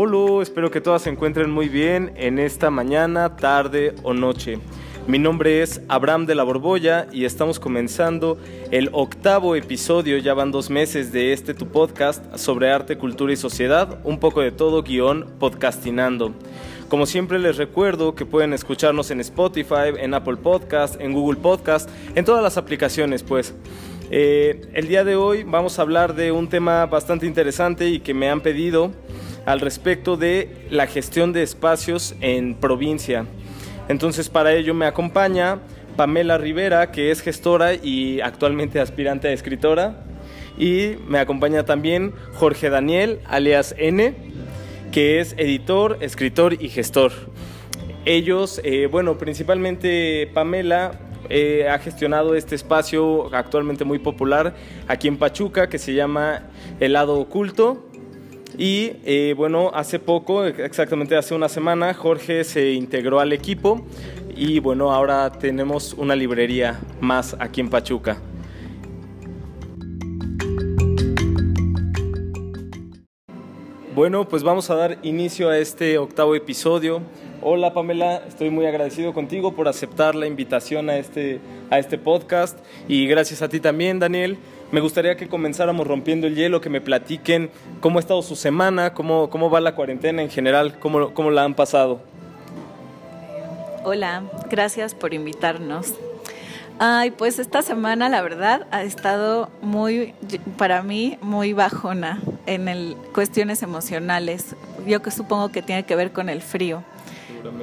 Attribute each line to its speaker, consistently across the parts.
Speaker 1: Hola, espero que todas se encuentren muy bien en esta mañana, tarde o noche. Mi nombre es Abraham de la Borbolla y estamos comenzando el octavo episodio, ya van dos meses de este tu podcast sobre arte, cultura y sociedad, un poco de todo guion podcastinando. Como siempre les recuerdo que pueden escucharnos en Spotify, en Apple Podcast, en Google Podcast, en todas las aplicaciones pues. Eh, el día de hoy vamos a hablar de un tema bastante interesante y que me han pedido al respecto de la gestión de espacios en provincia. Entonces para ello me acompaña Pamela Rivera, que es gestora y actualmente aspirante a escritora. Y me acompaña también Jorge Daniel, alias N, que es editor, escritor y gestor. Ellos, eh, bueno, principalmente Pamela eh, ha gestionado este espacio actualmente muy popular aquí en Pachuca que se llama El lado oculto y eh, bueno, hace poco, exactamente hace una semana, Jorge se integró al equipo y bueno, ahora tenemos una librería más aquí en Pachuca. Bueno, pues vamos a dar inicio a este octavo episodio. Hola Pamela, estoy muy agradecido contigo por aceptar la invitación a este, a este podcast y gracias a ti también, Daniel. Me gustaría que comenzáramos rompiendo el hielo, que me platiquen cómo ha estado su semana, cómo, cómo va la cuarentena en general, cómo, cómo la han pasado.
Speaker 2: Hola, gracias por invitarnos. Ay, pues esta semana la verdad ha estado muy, para mí, muy bajona en el, cuestiones emocionales. Yo que supongo que tiene que ver con el frío.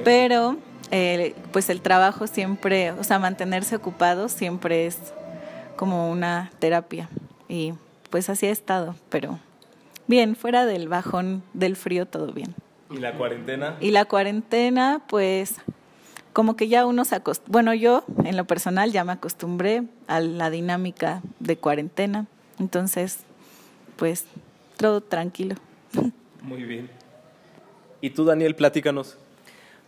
Speaker 2: Pero, eh, pues el trabajo siempre, o sea, mantenerse ocupado siempre es como una terapia. Y pues así ha estado, pero bien, fuera del bajón del frío, todo bien.
Speaker 1: ¿Y la cuarentena?
Speaker 2: Y la cuarentena, pues como que ya uno se acostumbró, bueno, yo en lo personal ya me acostumbré a la dinámica de cuarentena, entonces, pues todo tranquilo.
Speaker 1: Muy bien. ¿Y tú, Daniel, platícanos?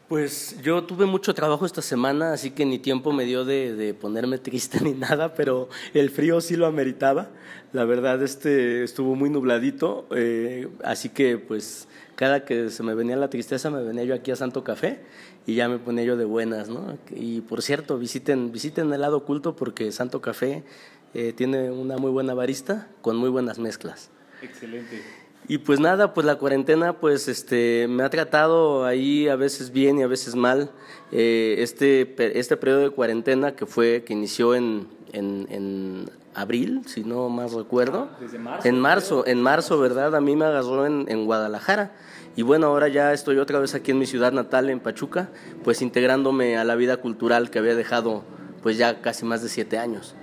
Speaker 3: Pues yo tuve mucho trabajo esta semana, así que ni tiempo me dio de, ponerme triste ni nada, pero el frío sí lo ameritaba. La verdad, este estuvo muy nubladito, eh, así que pues cada que se me venía la tristeza me venía yo aquí a Santo Café y ya me ponía yo de buenas, ¿no? Y por cierto, visiten, visiten el lado oculto porque Santo Café eh, tiene una muy buena barista con muy buenas mezclas.
Speaker 1: Excelente.
Speaker 3: Y pues nada, pues la cuarentena pues este, me ha tratado ahí a veces bien y a veces mal. Eh, este, este periodo de cuarentena que fue, que inició en, en, abril, si no más recuerdo.
Speaker 1: Ah, desde marzo.
Speaker 3: En marzo, en marzo, ¿verdad? A mí me agarró en, en Guadalajara. Y bueno, ahora ya estoy otra vez aquí en mi ciudad natal, en Pachuca, pues integrándome a la vida cultural que había dejado pues ya casi más de siete años.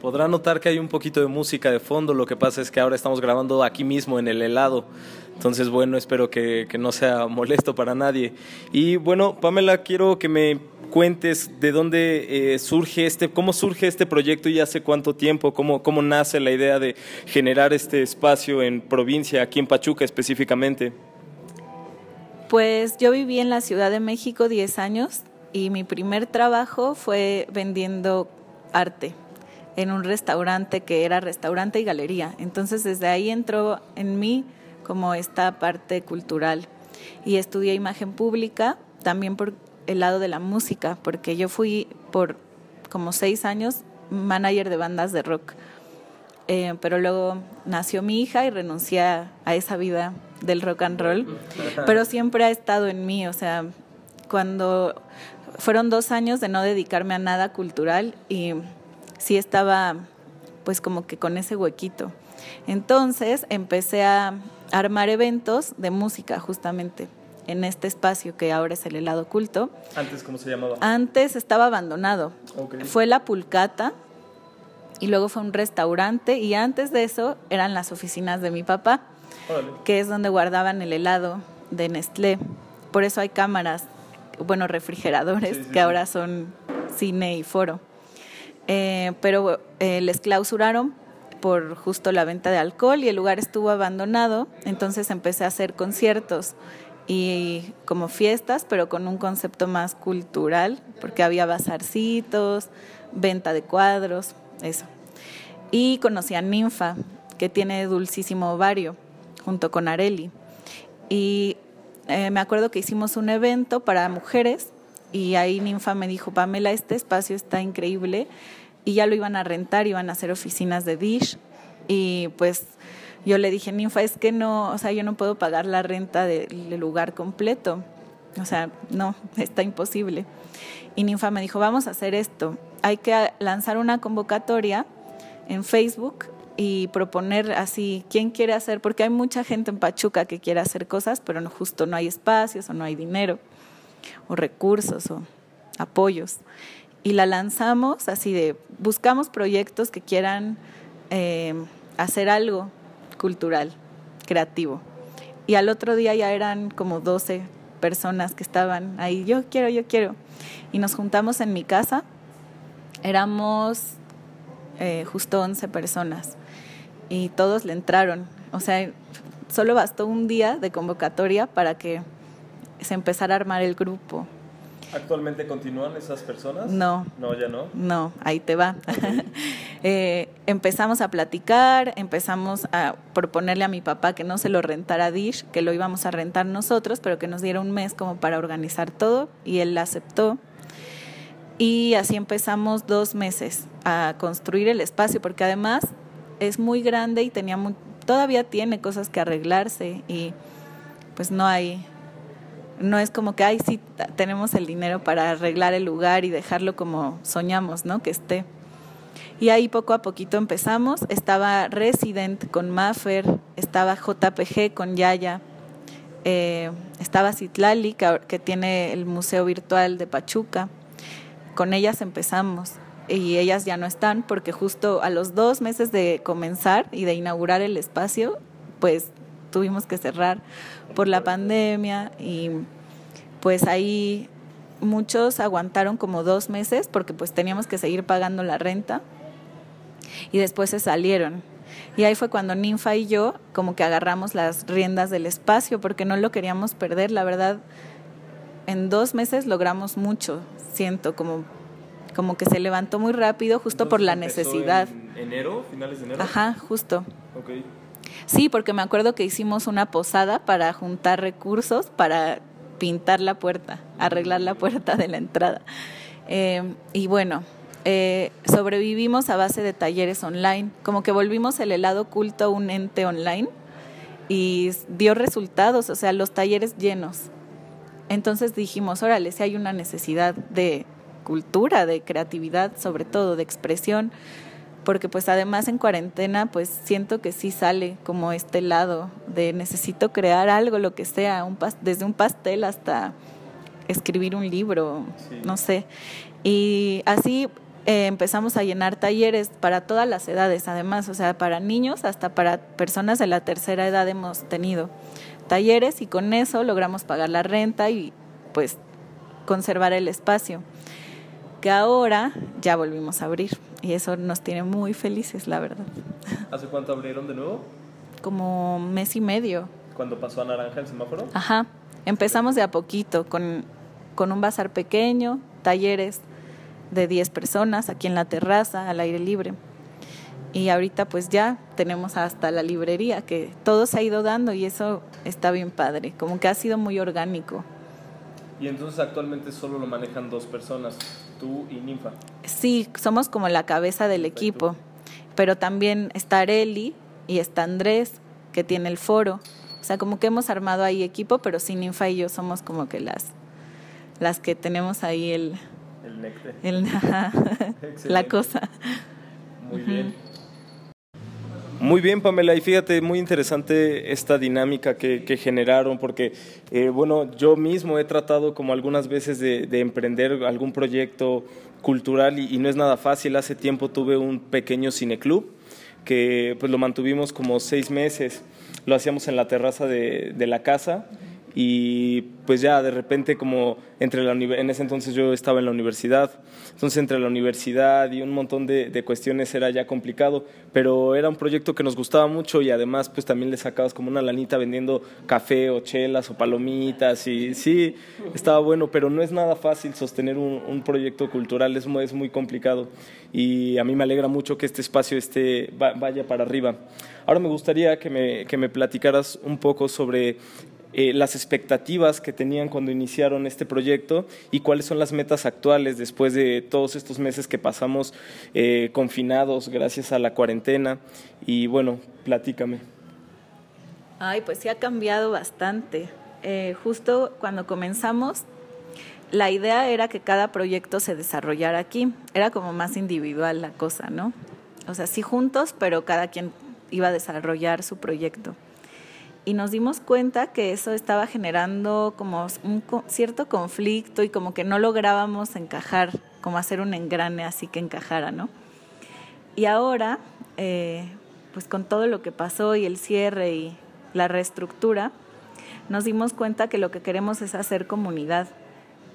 Speaker 1: Podrá notar que hay un poquito de música de fondo, lo que pasa es que ahora estamos grabando aquí mismo en el helado. Entonces, bueno, espero que, no sea molesto para nadie. Y bueno, Pamela, quiero que me cuentes de dónde eh, surge este, cómo surge este proyecto y hace cuánto tiempo, cómo, cómo nace la idea de generar este espacio en provincia, aquí en Pachuca específicamente.
Speaker 2: Pues yo viví en la Ciudad de México 10 años y mi primer trabajo fue vendiendo arte en un restaurante que era restaurante y galería. Entonces desde ahí entró en mí como esta parte cultural y estudié imagen pública también por el lado de la música, porque yo fui por como seis años manager de bandas de rock. Eh, pero luego nació mi hija y renuncié a, a esa vida del rock and roll, pero siempre ha estado en mí, o sea, cuando fueron dos años de no dedicarme a nada cultural y sí estaba pues como que con ese huequito. Entonces empecé a armar eventos de música justamente en este espacio que ahora es el helado oculto.
Speaker 1: ¿Antes cómo se llamaba?
Speaker 2: Antes estaba abandonado. Fue la pulcata y luego fue un restaurante y antes de eso eran las oficinas de mi papá, que es donde guardaban el helado de Nestlé. Por eso hay cámaras, bueno, refrigeradores que ahora son cine y foro. Eh, pero eh, les clausuraron por justo la venta de alcohol y el lugar estuvo abandonado, entonces empecé a hacer conciertos y como fiestas, pero con un concepto más cultural, porque había bazarcitos, venta de cuadros, eso. Y conocí a Ninfa, que tiene dulcísimo ovario. junto con Areli. Y eh, me acuerdo que hicimos un evento para mujeres y ahí Ninfa me dijo, Pamela, este espacio está increíble y ya lo iban a rentar, iban a hacer oficinas de Dish y pues yo le dije, Ninfa, es que no, o sea, yo no puedo pagar la renta del lugar completo. O sea, no, está imposible. Y Ninfa me dijo, vamos a hacer esto. Hay que lanzar una convocatoria en Facebook y proponer así quién quiere hacer, porque hay mucha gente en Pachuca que quiere hacer cosas, pero no justo no hay espacios o no hay dinero o recursos o apoyos. Y la lanzamos así de, buscamos proyectos que quieran eh, hacer algo cultural, creativo. Y al otro día ya eran como 12 personas que estaban ahí, yo quiero, yo quiero. Y nos juntamos en mi casa, éramos eh, justo 11 personas y todos le entraron. O sea, solo bastó un día de convocatoria para que se empezara a armar el grupo.
Speaker 1: ¿Actualmente continúan esas personas?
Speaker 2: No.
Speaker 1: No, ya no.
Speaker 2: No, ahí te va. Eh, empezamos a platicar, empezamos a proponerle a mi papá que no se lo rentara Dish, que lo íbamos a rentar nosotros, pero que nos diera un mes como para organizar todo, y él aceptó. Y así empezamos dos meses a construir el espacio, porque además es muy grande y tenía todavía tiene cosas que arreglarse y pues no hay no es como que, ay, sí, tenemos el dinero para arreglar el lugar y dejarlo como soñamos, ¿no? Que esté. Y ahí poco a poquito empezamos. Estaba Resident con Maffer, estaba JPG con Yaya, eh, estaba Citlali, que, que tiene el Museo Virtual de Pachuca. Con ellas empezamos y ellas ya no están porque justo a los dos meses de comenzar y de inaugurar el espacio, pues tuvimos que cerrar por la pandemia y pues ahí muchos aguantaron como dos meses porque pues teníamos que seguir pagando la renta y después se salieron. Y ahí fue cuando Ninfa y yo como que agarramos las riendas del espacio porque no lo queríamos perder. La verdad, en dos meses logramos mucho, siento, como, como que se levantó muy rápido justo por la necesidad.
Speaker 1: En enero, finales de enero?
Speaker 2: Ajá, justo. Sí, porque me acuerdo que hicimos una posada para juntar recursos para pintar la puerta, arreglar la puerta de la entrada. Eh, y bueno, eh, sobrevivimos a base de talleres online, como que volvimos el helado oculto un ente online y dio resultados, o sea, los talleres llenos. Entonces dijimos, órale, si hay una necesidad de cultura, de creatividad, sobre todo de expresión, porque pues además en cuarentena pues siento que sí sale como este lado de necesito crear algo, lo que sea, un desde un pastel hasta escribir un libro, no sé. Y así eh, empezamos a llenar talleres para todas las edades, además, o sea, para niños hasta para personas de la tercera edad hemos tenido talleres y con eso logramos pagar la renta y pues conservar el espacio que ahora ya volvimos a abrir y eso nos tiene muy felices, la verdad.
Speaker 1: ¿Hace cuánto abrieron de nuevo?
Speaker 2: Como mes y medio.
Speaker 1: ¿Cuándo pasó a naranja el semáforo?
Speaker 2: Ajá, empezamos de a poquito con, con un bazar pequeño, talleres de 10 personas aquí en la terraza, al aire libre. Y ahorita pues ya tenemos hasta la librería, que todo se ha ido dando y eso está bien padre, como que ha sido muy orgánico.
Speaker 1: Y entonces actualmente solo lo manejan dos personas, tú y Ninfa.
Speaker 2: Sí, somos como la cabeza del equipo, pero también está Areli y está Andrés, que tiene el foro. O sea, como que hemos armado ahí equipo, pero sí Ninfa y yo somos como que las, las que tenemos ahí el...
Speaker 1: El.
Speaker 2: El, la cosa.
Speaker 1: Muy bien. Muy bien, Pamela, y fíjate, muy interesante esta dinámica que, generaron, porque, eh, bueno, yo mismo he tratado como algunas veces de, emprender algún proyecto cultural y, no es nada fácil. Hace tiempo tuve un pequeño cineclub que pues lo mantuvimos como seis meses, lo hacíamos en la terraza de, la casa y pues ya de repente como entre la en ese entonces yo estaba en la universidad, entonces entre la universidad y un montón de, cuestiones era ya complicado, pero era un proyecto que nos gustaba mucho y además pues también le sacabas como una lanita vendiendo café o chelas o palomitas y sí, estaba bueno, pero no es nada fácil sostener un, proyecto cultural, es, es muy complicado y a mí me alegra mucho que este espacio esté, vaya para arriba. Ahora me gustaría que me, que me platicaras un poco sobre eh, las expectativas que tenían cuando iniciaron este proyecto y cuáles son las metas actuales después de todos estos meses que pasamos eh, confinados gracias a la cuarentena. Y bueno, platícame.
Speaker 2: Ay, pues sí ha cambiado bastante. Eh, justo cuando comenzamos, la idea era que cada proyecto se desarrollara aquí. Era como más individual la cosa, ¿no? O sea, sí juntos, pero cada quien iba a desarrollar su proyecto y nos dimos cuenta que eso estaba generando como un cierto conflicto y como que no lográbamos encajar, como hacer un engrane así que encajara, ¿no? Y ahora, eh, pues con todo lo que pasó y el cierre y la reestructura, nos dimos cuenta que lo que queremos es hacer comunidad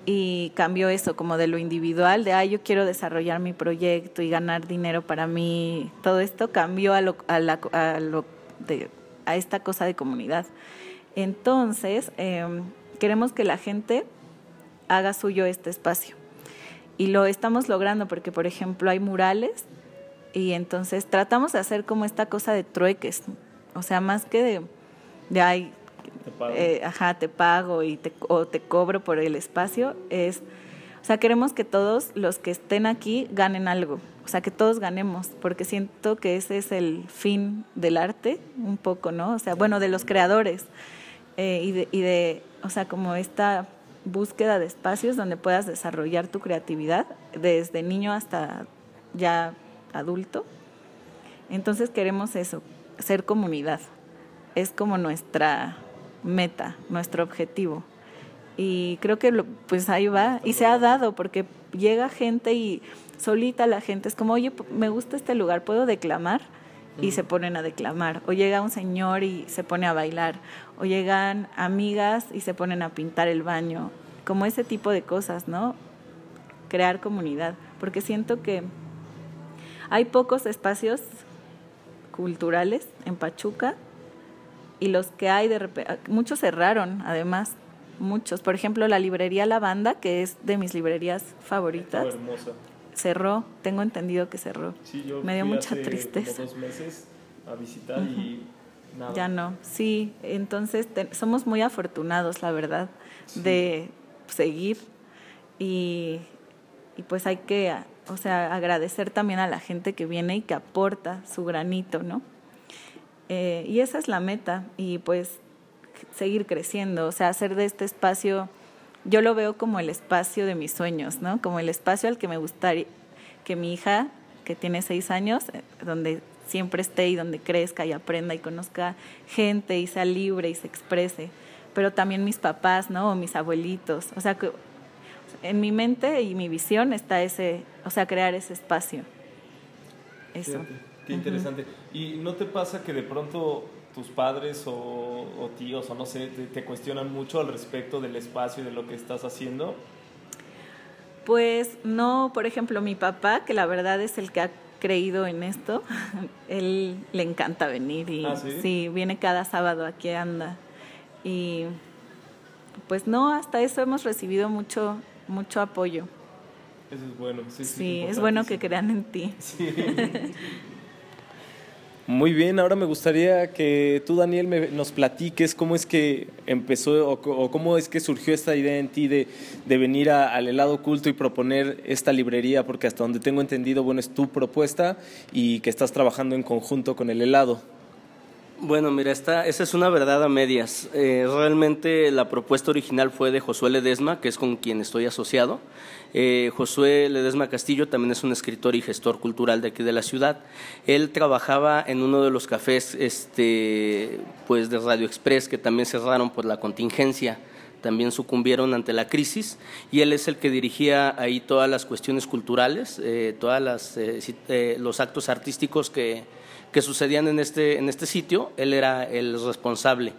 Speaker 2: y cambió eso como de lo individual, de, ay, yo quiero desarrollar mi proyecto y ganar dinero para mí, todo esto cambió a lo, a, a lo de a esta cosa de comunidad. Entonces, em, queremos que la gente haga suyo este espacio. Y lo estamos logrando porque, por ejemplo, hay murales y entonces tratamos de hacer como esta cosa de trueques. O sea, más que de, de ay, te pago. Eh, ajá, te pago y te, o te cobro por el espacio, es, o sea, queremos que todos los que estén aquí ganen algo o sea, que todos ganemos, porque siento que ese es el fin del arte, un poco, ¿no? O sea, bueno, de los creadores eh, y, de, y de, o sea, como esta búsqueda de espacios donde puedas desarrollar tu creatividad desde niño hasta ya adulto. Entonces queremos eso, ser comunidad. Es como nuestra meta, nuestro objetivo. Y creo que pues ahí va y se ha dado porque llega gente y solita la gente es como, oye, me gusta este lugar, ¿puedo declamar? Y se ponen a declamar. O llega un señor y se pone a bailar. O llegan amigas y se ponen a pintar el baño. Como ese tipo de cosas, ¿no? Crear comunidad. Porque siento que hay pocos espacios culturales en Pachuca y los que hay de repente, muchos cerraron además, muchos. Por ejemplo, la librería La Banda, que es de mis librerías favoritas. hermosa cerró, tengo entendido que cerró.
Speaker 1: Sí, yo
Speaker 2: Me dio mucha tristeza.
Speaker 1: dos meses a visitar y nada.
Speaker 2: Ya no, sí, entonces somos muy afortunados, la verdad, de seguir y, y pues hay que, o sea, agradecer también a la gente que viene y que aporta su granito, ¿no? Eh, y esa es la meta y pues seguir creciendo, o sea, hacer de este espacio yo lo veo como el espacio de mis sueños, ¿no? Como el espacio al que me gustaría que mi hija, que tiene seis años, eh, donde siempre esté y donde crezca y aprenda y conozca gente y sea libre y se exprese. Pero también mis papás, ¿no? O mis abuelitos. O sea, que en mi mente y mi visión está ese, o sea, crear ese espacio.
Speaker 1: Eso. qué interesante. ¿Y no te pasa que de pronto tus padres o, tíos o no sé, te, cuestionan mucho al respecto del espacio y de lo que estás haciendo?
Speaker 2: Pues no, por ejemplo, mi papá, que la verdad es el que ha creído en esto, él le encanta venir y
Speaker 1: ¿Ah,
Speaker 2: sí? viene cada sábado aquí anda. Y pues no, hasta eso hemos recibido mucho mucho apoyo.
Speaker 1: Eso es bueno, sí.
Speaker 2: Sí, es, bueno que crean en ti. Sí.
Speaker 1: Muy bien, ahora me gustaría que tú, Daniel, nos platiques cómo es que empezó o, cómo es que surgió esta idea en ti de, venir al helado oculto y proponer esta librería, porque hasta donde tengo entendido, bueno, es tu propuesta y que estás trabajando en conjunto con el helado.
Speaker 3: Bueno, mira, esta, esa es una verdad a medias. Eh, realmente la propuesta original fue de Josué Ledesma, que es con quien estoy asociado. Eh, Josué Ledesma Castillo también es un escritor y gestor cultural de aquí de la ciudad. Él trabajaba en uno de los cafés este, pues de Radio Express que también cerraron por la contingencia también sucumbieron ante la crisis y él es el que dirigía ahí todas las cuestiones culturales, eh, todos eh, los actos artísticos que, que sucedían en este, en este sitio, él era el responsable.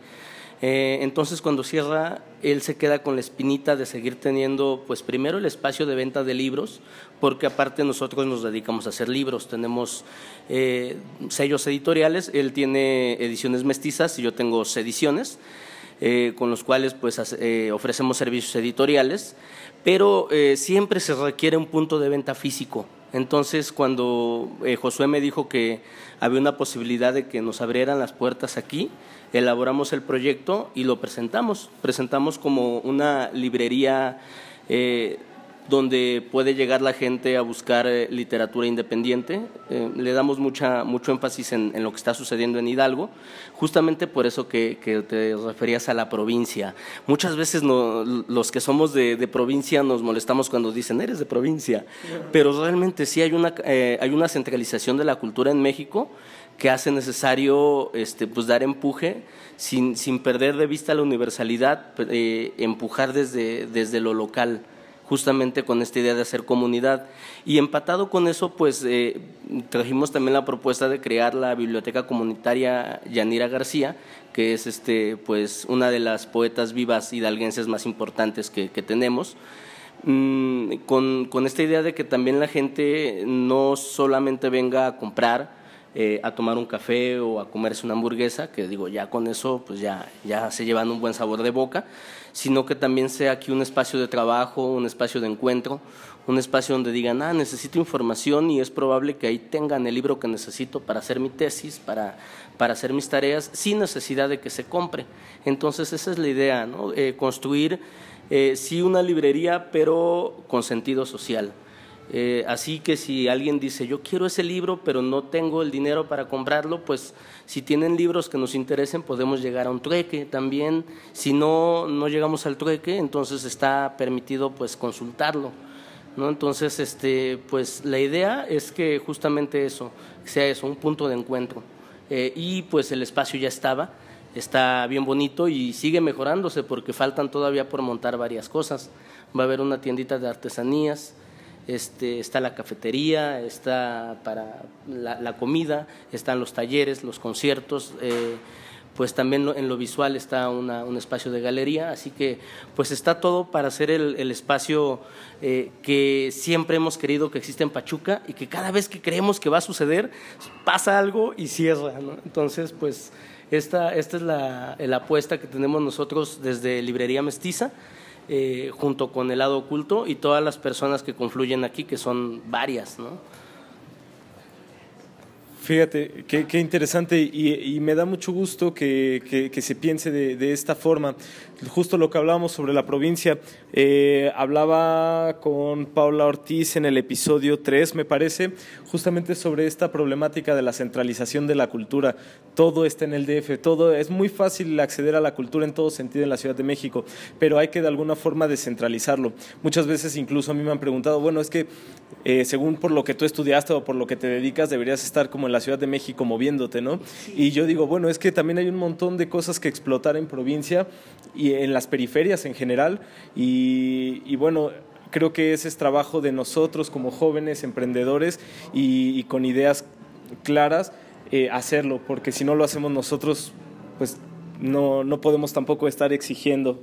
Speaker 3: Eh, entonces cuando cierra, él se queda con la espinita de seguir teniendo, pues primero el espacio de venta de libros, porque aparte nosotros nos dedicamos a hacer libros, tenemos eh, sellos editoriales, él tiene ediciones mestizas y yo tengo ediciones, eh, con los cuales pues ofrecemos servicios editoriales, pero siempre se requiere un punto de venta físico. Entonces, cuando Josué me dijo que había una posibilidad de que nos abrieran las puertas aquí, elaboramos el proyecto y lo presentamos. Presentamos como una librería eh, donde puede llegar la gente a buscar eh, literatura independiente. Eh, le damos mucha, mucho énfasis en, lo que está sucediendo en Hidalgo, justamente por eso que, te referías a la provincia. Muchas veces los que somos de, provincia nos molestamos cuando dicen, eres de provincia, pero realmente sí hay una, hay una centralización de la cultura en México que hace necesario este, pues dar empuje sin, sin perder de vista la universalidad, eh, empujar desde, desde lo local justamente con esta idea de hacer comunidad. Y empatado con eso, pues eh, trajimos también la propuesta de crear la biblioteca comunitaria Yanira García, que es este, pues, una de las poetas vivas hidalguenses más importantes que, tenemos. Mm, con, con esta idea de que también la gente no solamente venga a comprar, eh, a tomar un café o a comerse una hamburguesa, que digo, ya con eso pues ya, ya se llevan un buen sabor de boca, sino que también sea aquí un espacio de trabajo, un espacio de encuentro, un espacio donde digan, ah, necesito información y es probable que ahí tengan el libro que necesito para hacer mi tesis, para, para hacer mis tareas, sin necesidad de que se compre. Entonces esa es la idea, ¿no? Eh, construir eh, sí una librería, pero con sentido social. Eh, así que si alguien dice, yo quiero ese libro, pero no tengo el dinero para comprarlo, pues si tienen libros que nos interesen, podemos llegar a un trueque también. Si no, no llegamos al trueque, entonces está permitido pues consultarlo. ¿no? Entonces, este, pues la idea es que justamente eso, sea eso, un punto de encuentro. Eh, y pues el espacio ya estaba, está bien bonito y sigue mejorándose porque faltan todavía por montar varias cosas. Va a haber una tiendita de artesanías, este, está la cafetería, está para la, comida, están los talleres, los conciertos, eh, pues también en lo visual está un espacio de galería, así que pues está todo para hacer el, espacio eh, que siempre hemos querido que existe en Pachuca y que cada vez que creemos que va a suceder pasa algo y cierra, Entonces pues esta, esta es la, la apuesta que tenemos nosotros desde Librería Mestiza. Eh, junto con el lado oculto y todas las personas que confluyen aquí, que son varias, ¿no?
Speaker 1: Fíjate, qué, interesante y, me da mucho gusto que, se piense de, esta forma. Justo lo que hablábamos sobre la provincia, eh, hablaba con Paula Ortiz en el episodio 3, me parece, justamente sobre esta problemática de la centralización de la cultura. Todo está en el DF, todo es muy fácil acceder a la cultura en todo sentido en la Ciudad de México, pero hay que de alguna forma descentralizarlo. Muchas veces incluso a mí me han preguntado, bueno, es que eh, según por lo que tú estudiaste o por lo que te dedicas, deberías estar como en la Ciudad de México moviéndote, ¿no? Y yo digo, bueno, es que también hay un montón de cosas que explotar en provincia y en las periferias en general. Y, bueno, creo que ese es trabajo de nosotros como jóvenes emprendedores y, con ideas claras eh, hacerlo, porque si no lo hacemos nosotros, pues no, no podemos tampoco estar exigiendo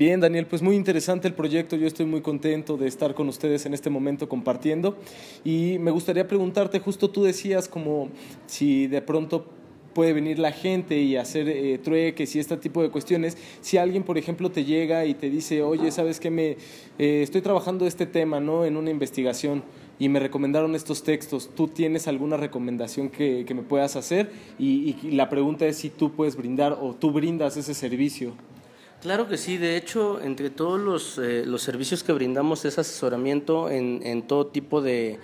Speaker 1: Bien, Daniel, pues muy interesante el proyecto. Yo estoy muy contento de estar con ustedes en este momento compartiendo. Y me gustaría preguntarte, justo tú decías como si de pronto puede venir la gente y hacer eh, trueques y este tipo de cuestiones. Si alguien, por ejemplo, te llega y te dice, oye, ¿sabes qué? Me, eh, estoy trabajando este tema ¿no? en una investigación y me recomendaron estos textos. ¿Tú tienes alguna recomendación que, me puedas hacer? y la pregunta es si tú puedes brindar o tú brindas ese servicio.
Speaker 3: Claro que sí, de hecho, entre todos los, eh, los servicios que brindamos es asesoramiento en, en todo tipo de,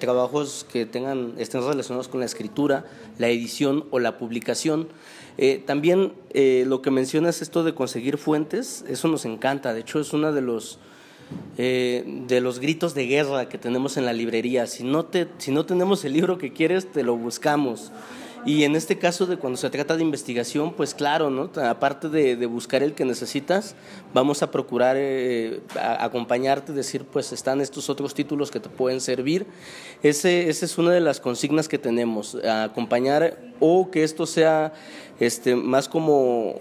Speaker 3: trabajos que tengan, estén relacionados con la escritura, la edición o la publicación. Eh, también eh, lo que mencionas, esto de conseguir fuentes, eso nos encanta, de hecho es uno de los, de los gritos de guerra que tenemos en la librería. Si no, te, si no tenemos el libro que quieres, te lo buscamos. Y en este caso de cuando se trata de investigación, pues claro, ¿no? Aparte de, buscar el que necesitas, vamos a procurar eh, acompañarte, decir, pues están estos otros títulos que te pueden servir. Ese, esa es una de las consignas que tenemos, acompañar o que esto sea este, más como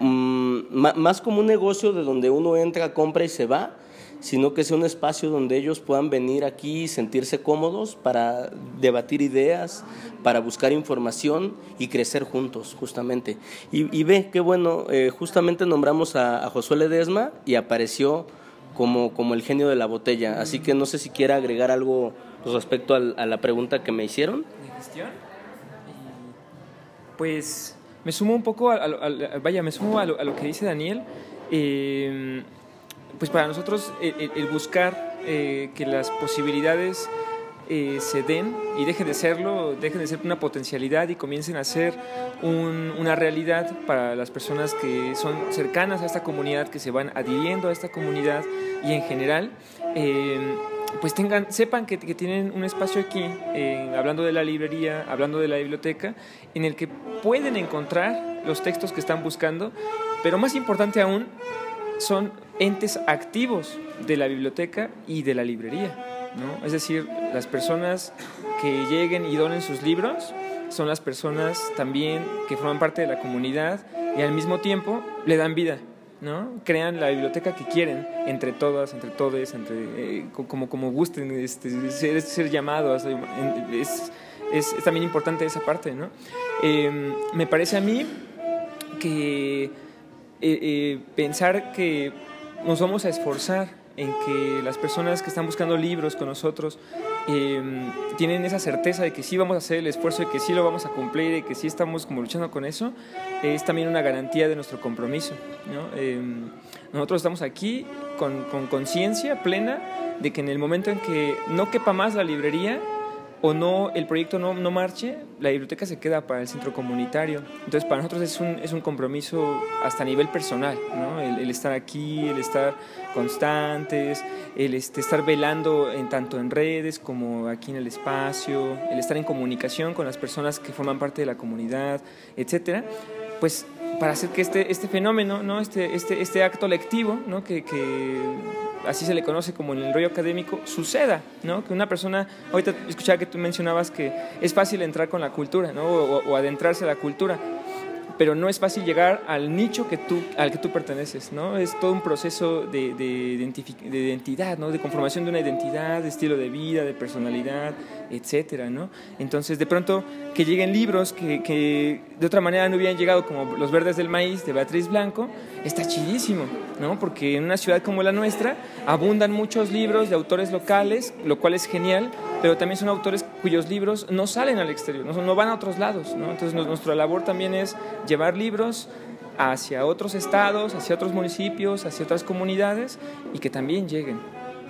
Speaker 3: mm, más como un negocio de donde uno entra, compra y se va, sino que sea un espacio donde ellos puedan venir aquí y sentirse cómodos para debatir ideas, para buscar información y crecer juntos, justamente. Y, ve, qué bueno, eh, justamente nombramos a, Josué Ledesma y apareció como, como el genio de la botella. Así que no sé si quiera agregar algo respecto a, la pregunta que me hicieron.
Speaker 4: ¿De gestión? Pues me sumo un poco, a, vaya, me sumo a lo, que dice Daniel. Eh, pues para nosotros el, buscar eh, que las posibilidades eh, se den y dejen de serlo, dejen de ser una potencialidad y comiencen a ser una realidad para las personas que son cercanas a esta comunidad, que se van adhiriendo a esta comunidad y en general, eh, pues tengan, sepan que, tienen un espacio aquí, hablando de la librería, hablando de la biblioteca, en el que pueden encontrar los textos que están buscando, pero más importante aún, son entes activos de la biblioteca y de la librería. ¿no? Es decir, las personas que lleguen y donen sus libros son las personas también que forman parte de la comunidad y al mismo tiempo le dan vida. ¿no? Crean la biblioteca que quieren, entre todas, entre todos, entre, eh, como, como gusten este, ser, ser llamados. Es, es, también importante esa parte. ¿no? Em, me parece a mí que eh, eh, pensar que nos vamos a esforzar en que las personas que están buscando libros con nosotros em, tienen esa certeza de que sí vamos a hacer el esfuerzo y que sí lo vamos a cumplir y que sí estamos como luchando con eso, es también una garantía de nuestro compromiso. Em, nosotros estamos aquí con conciencia plena de que en el momento en que no quepa más la librería, o no el proyecto no, no, marche, la biblioteca se queda para el centro comunitario. Entonces, para nosotros es un, es un compromiso hasta a nivel personal, ¿no? el, estar aquí, el estar constantes, el este, estar velando en, tanto en redes como aquí en el espacio, el estar en comunicación con las personas que forman parte de la comunidad, etcétera, pues para hacer que este, este fenómeno, ¿no? este, este, este acto lectivo, ¿no? que, que así se le conoce como en el rollo académico, suceda, ¿no? Que una persona, ahorita escuchaba que tú mencionabas que es fácil entrar con la cultura, ¿no? O, adentrarse a la cultura, pero no es fácil llegar al nicho que tú, al que tú perteneces, ¿no? Es todo un proceso de, de, de identidad, ¿no? De conformación de una identidad, de estilo de vida, de personalidad, etcétera, ¿no? Entonces, de pronto, que lleguen libros que, que, de otra manera no hubieran llegado, como Los Verdes del Maíz de Beatriz Blanco, está chidísimo, ¿no? Porque en una ciudad como la nuestra abundan muchos libros de autores locales, lo cual es genial, pero también son autores cuyos libros no salen al exterior, no, van a otros lados, ¿no? Entonces, nuestra labor también es llevar libros hacia otros estados, hacia otros municipios, hacia otras comunidades y que también lleguen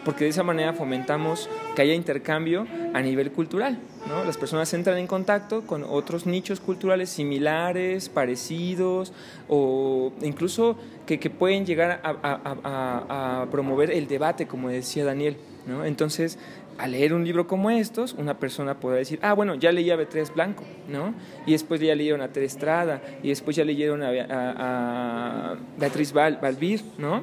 Speaker 4: porque de esa manera fomentamos que haya intercambio a nivel cultural. Las personas entran en contacto con otros nichos culturales similares, parecidos, o incluso que, pueden llegar a, promover el debate, como decía Daniel. Entonces, al leer un libro como estos, una persona podrá decir, ah, bueno, ya leí a Beatriz Blanco, ¿no? Y después ya leyeron a Teresa Estrada, y después ya leyeron a, a Beatriz Val, ¿no?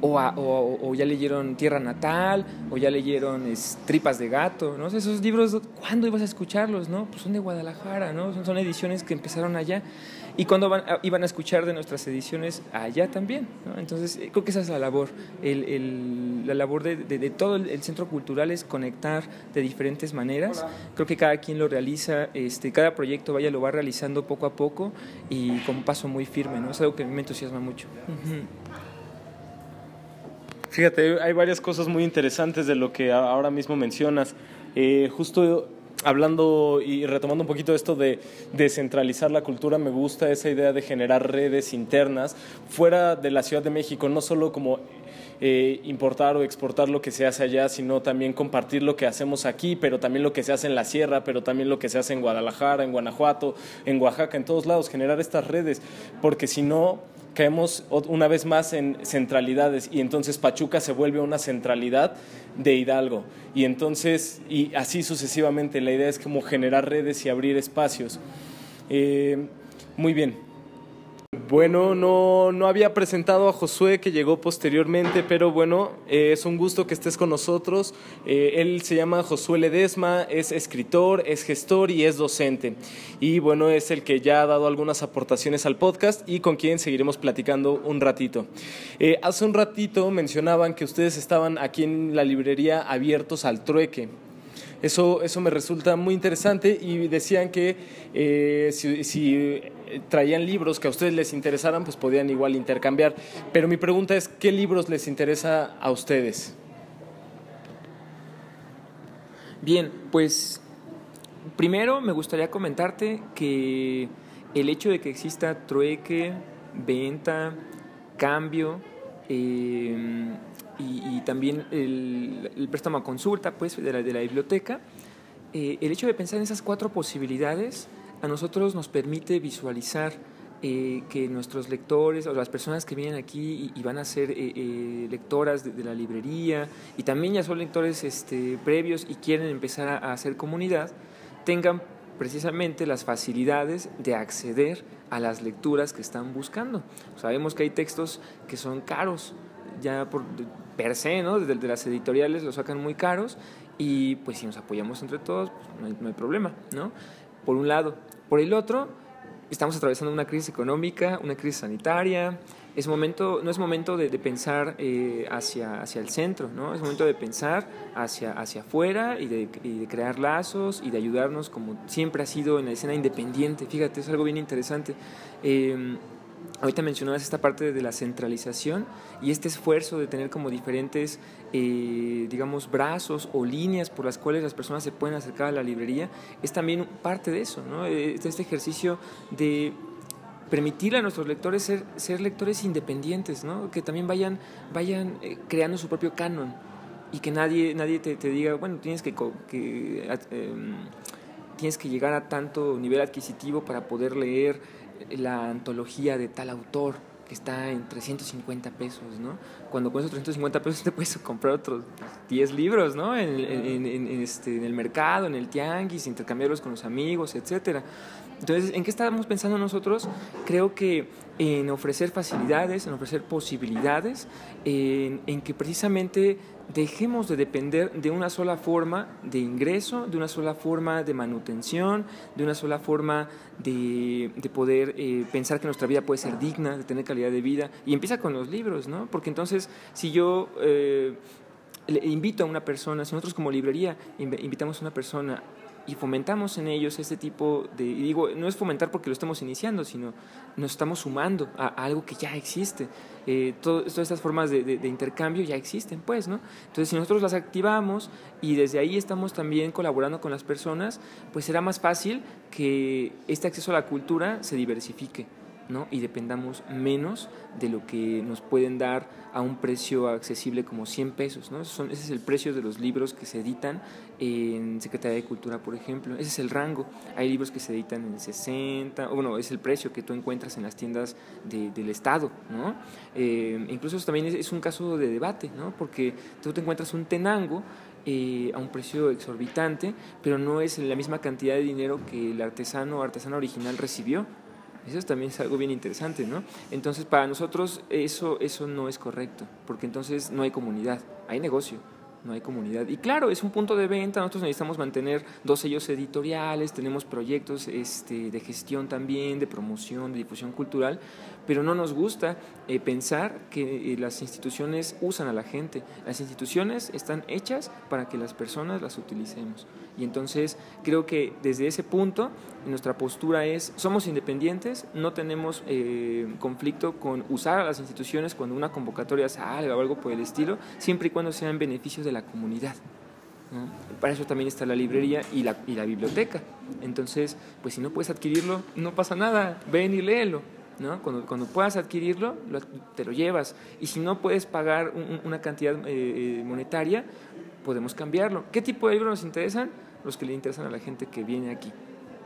Speaker 4: o, ya leyeron Tierra Natal, o ya leyeron Tripas de Gato, ¿no? esos libros, ¿cuándo ibas a escucharlos, no? Pues son de Guadalajara, ¿no? Son, ediciones que empezaron allá. ¿Y cuándo van, iban a escuchar de nuestras ediciones allá también. Entonces, eh, creo que esa es la labor. la labor de, todo el, centro cultural es conectar de diferentes maneras. Creo que cada quien lo realiza, este, cada proyecto vaya lo va realizando poco a poco y con paso muy firme, ¿no? Es algo que me entusiasma mucho.
Speaker 1: Fíjate, hay varias cosas muy interesantes de lo que ahora mismo mencionas. Eh, justo hablando y retomando un poquito esto de descentralizar la cultura, me gusta esa idea de generar redes internas fuera de la Ciudad de México, no solo como eh, importar o exportar lo que se hace allá, sino también compartir lo que hacemos aquí, pero también lo que se hace en la sierra, pero también lo que se hace en Guadalajara, en Guanajuato, en Oaxaca, en todos lados, generar estas redes, porque si no caemos una vez más en centralidades y entonces Pachuca se vuelve una centralidad de Hidalgo. Y entonces y así sucesivamente la idea es como generar redes y abrir espacios. Eh, muy bien bueno, no, no, había presentado a Josué que llegó posteriormente, pero bueno, eh, es un gusto que estés con nosotros. Eh, él se llama Josué Ledesma, es escritor, es gestor y es docente. Y bueno, es el que ya ha dado algunas aportaciones al podcast y con quien seguiremos platicando un ratito. Eh, hace un ratito mencionaban que ustedes estaban aquí en la librería abiertos al trueque. Eso, eso me resulta muy interesante y decían que si, traían libros que a ustedes les interesaran, pues podían igual intercambiar. Pero mi pregunta es, ¿qué libros les interesa a ustedes?
Speaker 4: Bien, pues primero me gustaría comentarte que el hecho de que exista trueque, venta, cambio, eh, y, también el, préstamo a consulta pues, de, la, de la biblioteca, eh, el hecho de pensar en esas cuatro posibilidades a nosotros nos permite visualizar eh, que nuestros lectores o las personas que vienen aquí y, van a ser eh, lectoras de, la librería y también ya son lectores este, previos y quieren empezar a, hacer comunidad, tengan precisamente las facilidades de acceder a las lecturas que están buscando. Sabemos que hay textos que son caros, ya por, per se, ¿no? Desde las editoriales lo sacan muy caros y pues si nos apoyamos entre todos, pues, no, hay, problema, ¿no? Por un lado. Por el otro, estamos atravesando una crisis económica, una crisis sanitaria. Es momento, no es momento de, pensar eh, hacia, hacia el centro, ¿no? es momento de pensar hacia, hacia afuera y de, de, crear lazos y de ayudarnos como siempre ha sido en la escena independiente. Fíjate, es algo bien interesante. Eh, Ahorita mencionabas esta parte de la centralización y este esfuerzo de tener como diferentes, eh, digamos, brazos o líneas por las cuales las personas se pueden acercar a la librería, es también parte de eso, ¿no? Eh, este ejercicio de permitirle a nuestros lectores ser, lectores independientes, ¿no? Que también vayan, vayan eh, creando su propio canon y que nadie, nadie te, diga, bueno, tienes que em, tienes que llegar a tanto nivel adquisitivo para poder leer la antología de tal autor que está en 350 pesos, ¿no? Cuando con esos 350 pesos te puedes comprar otros 10 libros, ¿no? En, este, en el mercado, en el tianguis, intercambiarlos con los amigos, etcétera. Entonces, ¿en qué estábamos pensando nosotros? Creo que en ofrecer facilidades, en ofrecer posibilidades, en, en que precisamente dejemos de depender de una sola forma de ingreso, de una sola forma de manutención, de una sola forma de, poder eh, pensar que nuestra vida puede ser digna, de tener calidad de vida. Y empieza con los libros, ¿no? Porque entonces, si yo eh, le invito a una persona, si nosotros como librería invitamos a una persona y fomentamos en ellos este tipo de, y digo, no es fomentar porque lo estamos iniciando, sino nos estamos sumando a, algo que ya existe. Eh, todas estas formas de, intercambio ya existen, pues, ¿no? Entonces, si nosotros las activamos y desde ahí estamos también colaborando con las personas, pues será más fácil que este acceso a la cultura se diversifique. ¿No? y dependamos menos de lo que nos pueden dar a un precio accesible como 100 pesos. ¿no? ese es el precio de los libros que se editan en Secretaría de Cultura, por ejemplo. Ese es el rango. Hay libros que se editan en 60, bueno, es el precio que tú encuentras en las tiendas del Estado. ¿no? Eh, incluso también es, un caso de debate, ¿no? porque tú te encuentras un tenango eh, a un precio exorbitante, pero no es la misma cantidad de dinero que el artesano o artesana original recibió. Eso también es algo bien interesante, ¿no? Entonces, para nosotros eso, eso no es correcto, porque entonces no hay comunidad, hay negocio no hay comunidad. Y claro, es un punto de venta, nosotros necesitamos mantener dos sellos editoriales, tenemos proyectos este, de gestión también, de promoción, de difusión cultural, pero no nos gusta eh, pensar que eh, las instituciones usan a la gente. Las instituciones están hechas para que las personas las utilicemos. Y entonces creo que desde ese punto nuestra postura es, somos independientes, no tenemos eh, conflicto con usar a las instituciones cuando una convocatoria salga o algo por el estilo, siempre y cuando sean beneficios de la comunidad. Para eso también está la librería y la, y la biblioteca. Entonces, pues si no puedes adquirirlo, no pasa nada, ven y léelo. Cuando, cuando puedas adquirirlo, te lo llevas. Y si no puedes pagar una cantidad eh, eh, monetaria, podemos cambiarlo. ¿Qué tipo de libros nos interesan? Los que le interesan a la gente que viene aquí.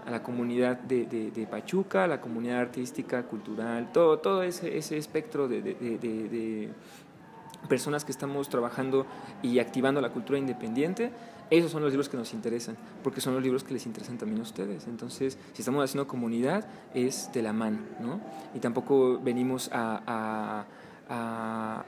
Speaker 4: a la comunidad de, de, Pachuca, a la comunidad artística, cultural, todo, todo ese, espectro de, de personas que estamos trabajando y activando la cultura independiente, esos son los libros que nos interesan, porque son los libros que les interesan también a ustedes. Entonces, si estamos haciendo comunidad, es de la mano, ¿no? Y tampoco venimos a, a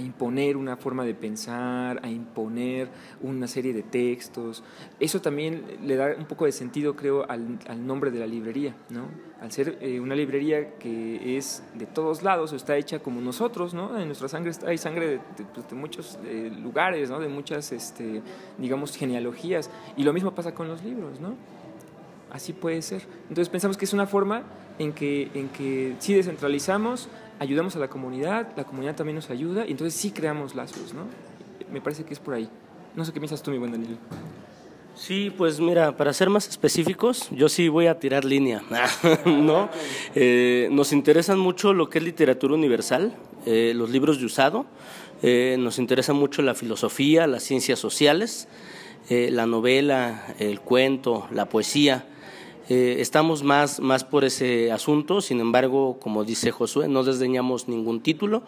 Speaker 4: imponer una forma de pensar, a imponer una serie de textos. Eso también le da un poco de sentido, creo, al, nombre de la librería, ¿no? Al ser eh, una librería que es de todos lados, está hecha como nosotros, ¿no? En nuestra sangre hay sangre de, pues, muchos eh, lugares, ¿no? De muchas, este, digamos, genealogías. Y lo mismo pasa con los libros, ¿no? Así puede ser. Entonces pensamos que es una forma en que, en que sí descentralizamos, ayudamos a la comunidad, la comunidad también nos ayuda y entonces sí creamos lazos, ¿no? Me parece que es por ahí. No sé qué piensas tú, mi buen Daniel.
Speaker 3: Sí, pues mira, para ser más específicos, yo sí voy a tirar línea, ¿no? Eh, nos interesan mucho lo que es literatura universal, eh, los libros de usado, eh, nos interesa mucho la filosofía, las ciencias sociales, la novela, el cuento, la poesía, eh, estamos más, más por ese asunto, sin embargo, como dice Josué, no desdeñamos ningún título,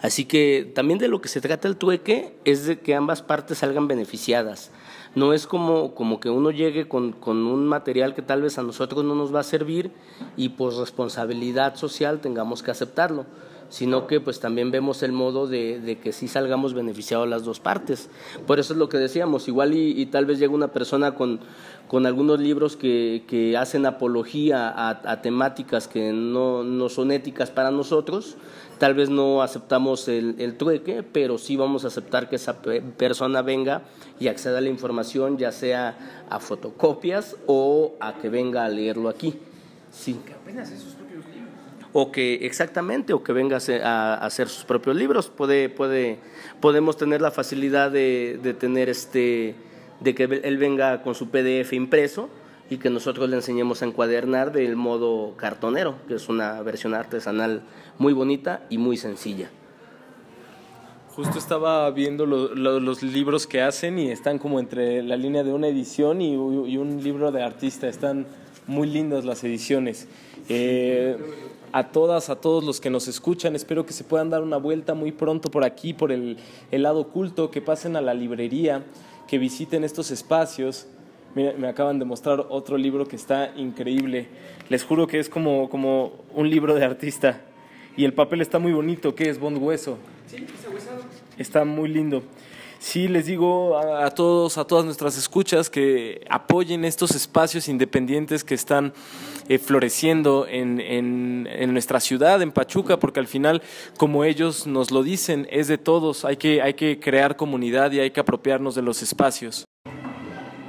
Speaker 3: así que también de lo que se trata el trueque es de que ambas partes salgan beneficiadas. No es como, como que uno llegue con, con un material que tal vez a nosotros no nos va a servir y por responsabilidad social tengamos que aceptarlo sino que pues también vemos el modo de, que sí salgamos beneficiados las dos partes. Por eso es lo que decíamos, igual y, tal vez llega una persona con, con algunos libros que, que hacen apología a, temáticas que no, no, son éticas para nosotros, tal vez no aceptamos el, el, trueque, pero sí vamos a aceptar que esa persona venga y acceda a la información, ya sea a fotocopias o a que venga a leerlo aquí. Sí. Que apenas o que exactamente o que venga a, hacer sus propios libros puede puede podemos tener la facilidad de, de, tener este de que él venga con su PDF impreso y que nosotros le enseñemos a encuadernar del modo cartonero que es una versión artesanal muy bonita y muy sencilla
Speaker 1: Justo estaba viendo los libros que hacen y están como entre la línea de una edición y, y un libro de artista. Están muy lindas las ediciones. Eh, a todas, a todos los que nos escuchan. Espero que se puedan dar una vuelta muy pronto por aquí, por el, lado oculto, que pasen a la librería, que visiten estos espacios. me acaban de mostrar otro libro que está increíble. Les juro que es como, como un libro de artista. Y el papel está muy bonito, que es Bond Hueso. Sí. Está muy lindo. Sí, les digo a, todos, a todas nuestras escuchas que apoyen estos espacios independientes que están eh, floreciendo en, en, nuestra ciudad, en Pachuca, porque al final, como ellos nos lo dicen, es de todos. Hay que, hay que crear comunidad y hay que apropiarnos de los espacios.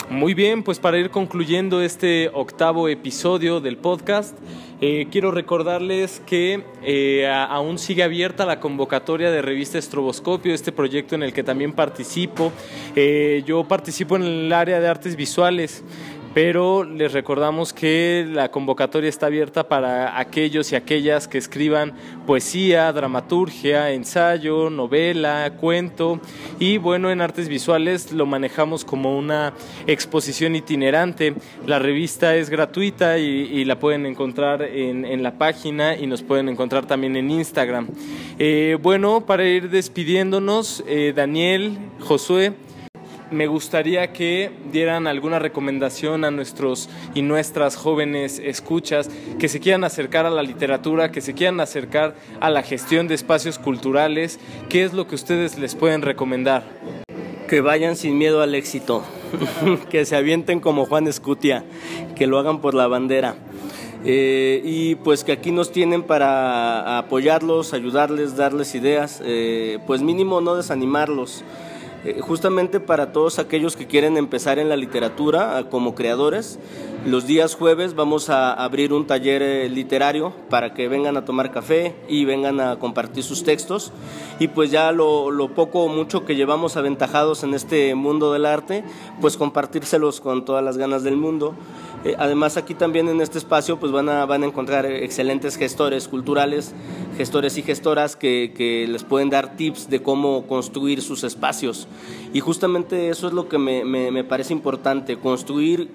Speaker 1: Muy bien, pues para ir concluyendo este octavo episodio del podcast, eh, quiero recordarles que eh, aún sigue abierta la convocatoria de revista Estroboscopio, este proyecto en el que también participo. Yo participo en el área de artes visuales pero les recordamos que la convocatoria está abierta para aquellos y aquellas que escriban poesía, dramaturgia, ensayo, novela, cuento y bueno, en artes visuales lo manejamos como una exposición itinerante. La revista es gratuita y, la pueden encontrar en, la página y nos pueden encontrar también en Instagram. Eh, bueno, para ir despidiéndonos, eh, Daniel, Josué, me gustaría que dieran alguna recomendación a nuestros y nuestras jóvenes escuchas que se quieran acercar a la literatura, que se quieran acercar a la gestión de espacios culturales. ¿Qué es lo que ustedes les pueden recomendar?
Speaker 3: Que vayan sin miedo al éxito, que se avienten como Juan Escutia, que lo hagan por la bandera. Eh, y pues que aquí nos tienen para apoyarlos, ayudarles, darles ideas, eh, pues mínimo no desanimarlos. Eh, justamente para todos aquellos que quieren empezar en la literatura como creadores. Los días jueves vamos a abrir un taller eh, literario para que vengan a tomar café y vengan a compartir sus textos. Y pues ya lo, lo poco o mucho que llevamos aventajados en este mundo del arte, pues compartírselos con todas las ganas del mundo. Eh, además aquí también en este espacio pues van a, van a encontrar excelentes gestores culturales, gestores y gestoras que, que, les pueden dar tips de cómo construir sus espacios. Y justamente eso es lo que me, me, me parece importante, construir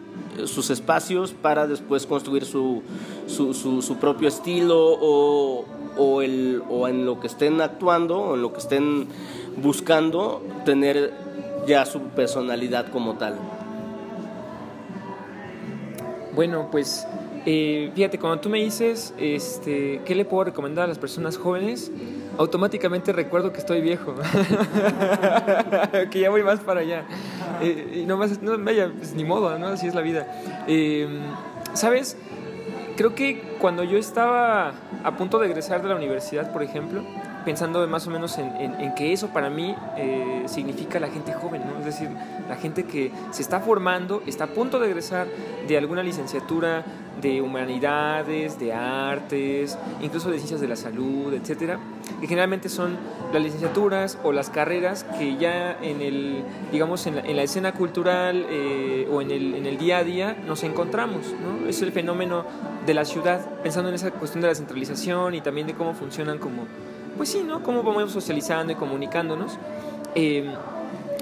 Speaker 3: sus espacios para después construir su, su, su, propio estilo o, o, el, o en lo que estén actuando o en lo que estén buscando tener ya su personalidad como tal.
Speaker 4: Bueno, pues eh, fíjate, cuando tú me dices este, qué le puedo recomendar a las personas jóvenes, automáticamente recuerdo que estoy viejo, que ya voy más para allá. Y no más, no, vaya, pues, ni modo. Así es la vida. Eh, ¿Sabes? Creo que cuando yo estaba a punto de egresar de la universidad, por ejemplo, pensando más o menos en, que eso para mí eh, significa la gente joven, ¿no? es decir, la gente que se está formando, está a punto de egresar de alguna licenciatura de humanidades, de artes, incluso de ciencias de la salud, etcétera, que generalmente son las licenciaturas o las carreras que ya en el, digamos, en la, en la escena cultural eh, o en el, en el día a día nos encontramos, ¿no? Es el fenómeno de la ciudad, pensando en esa cuestión de la centralización y también de cómo funcionan como pues sí, ¿no? Cómo vamos socializando y comunicándonos. Eh,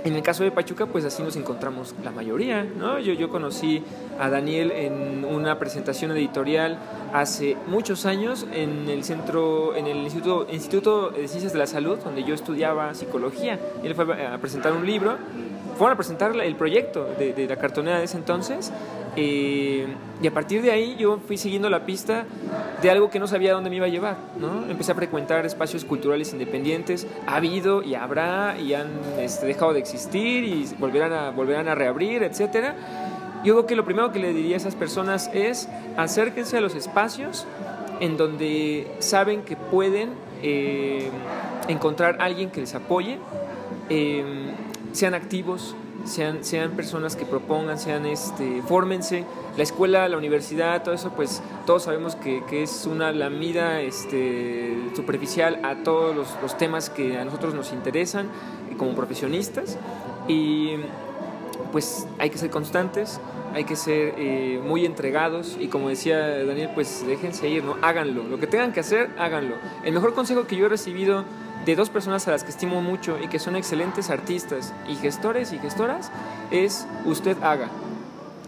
Speaker 4: en el caso de Pachuca, pues así nos encontramos la mayoría, ¿no? Yo, yo conocí a Daniel en una presentación editorial hace muchos años en el centro, en el Instituto, Instituto de Ciencias de la Salud, donde yo estudiaba psicología. Él fue a presentar un libro, fueron a presentar el proyecto de, de la cartonera de ese entonces eh, y a partir de ahí yo fui siguiendo la pista de algo que no sabía dónde me iba a llevar. ¿no? Empecé a frecuentar espacios culturales independientes. Ha habido y habrá y han este, dejado de existir y volverán a, volverán a reabrir, etc. Yo creo que lo primero que le diría a esas personas es acérquense a los espacios en donde saben que pueden eh, encontrar a alguien que les apoye, eh, sean activos, sean, personas que propongan, sean, este, fórmense. La escuela, la universidad, todo eso, pues todos sabemos que, que es una lamida este, superficial a todos los, los, temas que a nosotros nos interesan como profesionistas. Y pues hay que ser constantes, hay que ser eh, muy entregados y como decía Daniel, pues déjense ir, ¿no? Háganlo. Lo que tengan que hacer, háganlo. El mejor consejo que yo he recibido de dos personas a las que estimo mucho y que son excelentes artistas y gestores y gestoras es usted haga.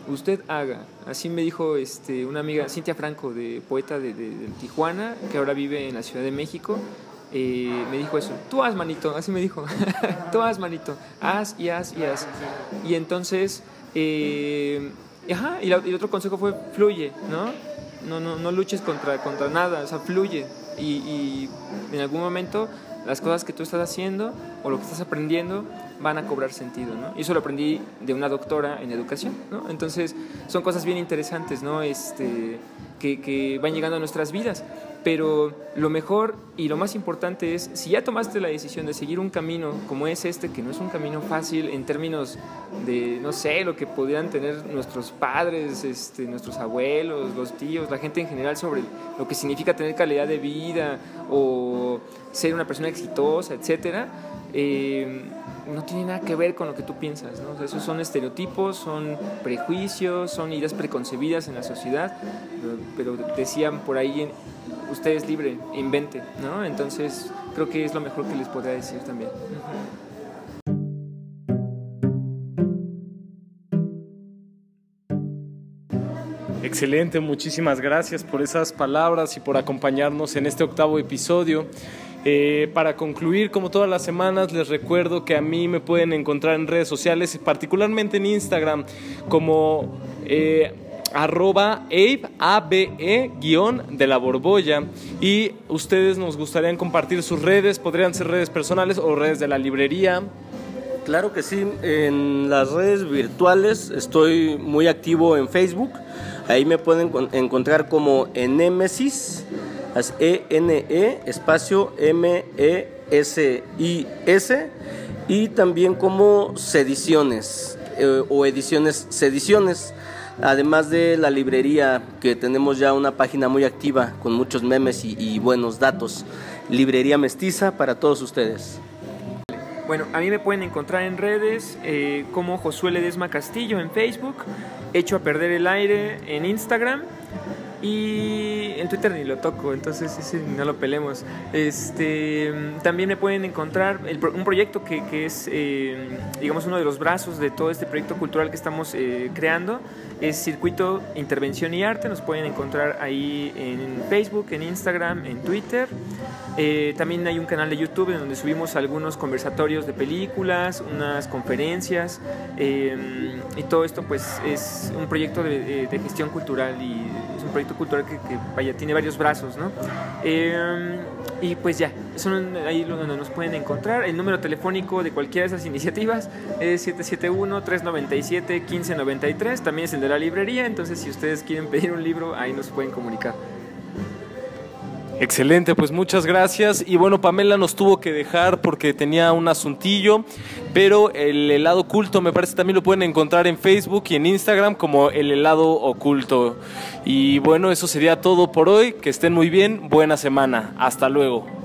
Speaker 4: Usted haga. Así me dijo este, una amiga, Cintia Franco, de poeta de, de, de Tijuana, que ahora vive en la Ciudad de México. Eh, me dijo eso, tú haz manito, así me dijo, tú haz manito, haz y haz y haz. Y entonces, eh, ajá, y, la, y, el otro consejo fue fluye, ¿no? No, no, no luches contra, contra nada, o sea, fluye. Y, y en algún momento las cosas que tú estás haciendo o lo que estás aprendiendo van a cobrar sentido, ¿no? Y eso lo aprendí de una doctora en educación, ¿no? Entonces, son cosas bien interesantes, ¿no? Este, que, que van llegando a nuestras vidas. Pero lo mejor y lo más importante es, si ya tomaste la decisión de seguir un camino como es este, que no es un camino fácil en términos de, no sé, lo que podrían tener nuestros padres, este, nuestros abuelos, los tíos, la gente en general sobre lo que significa tener calidad de vida o ser una persona exitosa, etcétera, eh, no tiene nada que ver con lo que tú piensas, ¿no? Esos son estereotipos, son prejuicios, son ideas preconcebidas en la sociedad, pero decían por ahí, usted es libre, invente, ¿no? Entonces creo que es lo mejor que les podría decir también.
Speaker 1: Excelente, muchísimas gracias por esas palabras y por acompañarnos en este octavo episodio. Eh, para concluir, como todas las semanas, les recuerdo que a mí me pueden encontrar en redes sociales, particularmente en Instagram, como eh, arroba abe, abe, guion de la borbolla. Y ustedes nos gustarían compartir sus redes, podrían ser redes personales o redes de la librería.
Speaker 3: Claro que sí, en las redes virtuales estoy muy activo en Facebook. Ahí me pueden encontrar como Enemesis, E-N-E, espacio M-E-S-I-S, y también como Sediciones eh, o Ediciones Sediciones. Además de la librería, que tenemos ya una página muy activa con muchos memes y, y buenos datos. Librería Mestiza para todos ustedes.
Speaker 4: Bueno, a mí me pueden encontrar en redes eh, como Josué Ledesma Castillo en Facebook, Hecho a Perder el Aire en Instagram y en Twitter ni lo toco, entonces ese no lo pelemos. Este, también me pueden encontrar un proyecto que, que es, eh, digamos, uno de los brazos de todo este proyecto cultural que estamos eh, creando. Es Circuito Intervención y Arte. Nos pueden encontrar ahí en Facebook, en Instagram, en Twitter. Eh, también hay un canal de YouTube en donde subimos algunos conversatorios de películas, unas conferencias. y todo esto, pues, es un proyecto de, de gestión cultural y proyecto cultural que, vaya, tiene varios brazos, ¿no? Em, y pues ya, son ahí donde nos pueden encontrar. El número telefónico de cualquiera de esas iniciativas es 771-397-1593. También es el de la librería, entonces si ustedes quieren pedir un libro, ahí nos pueden comunicar.
Speaker 1: Excelente, pues muchas gracias. Y bueno, Pamela nos tuvo que dejar porque tenía un asuntillo, pero el helado oculto me parece también lo pueden encontrar en Facebook y en Instagram como el helado oculto. Y bueno, eso sería todo por hoy. Que estén muy bien. Buena semana. Hasta luego.